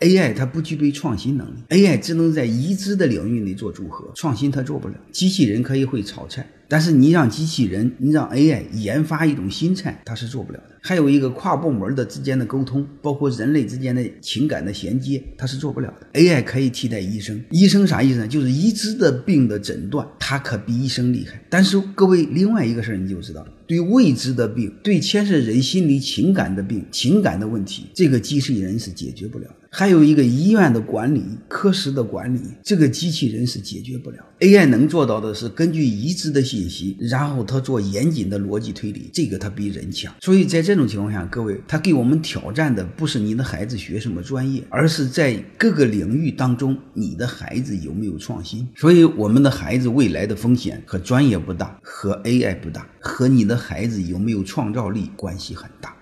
AI 它不具备创新能力，AI 只能在已知的领域内做组合，创新它做不了。机器人可以会炒菜。但是你让机器人，你让 AI 研发一种新菜，它是做不了的。还有一个跨部门的之间的沟通，包括人类之间的情感的衔接，它是做不了的。AI 可以替代医生，医生啥意思呢？就是已知的病的诊断，它可比医生厉害。但是各位，另外一个事儿你就知道，对未知的病，对牵涉人心理情感的病、情感的问题，这个机器人是解决不了的。还有一个医院的管理、科室的管理，这个机器人是解决不了。AI 能做到的是根据已知的信信息，然后他做严谨的逻辑推理，这个他比人强。所以在这种情况下，各位，他给我们挑战的不是你的孩子学什么专业，而是在各个领域当中，你的孩子有没有创新。所以我们的孩子未来的风险和专业不大，和 AI 不大，和你的孩子有没有创造力关系很大。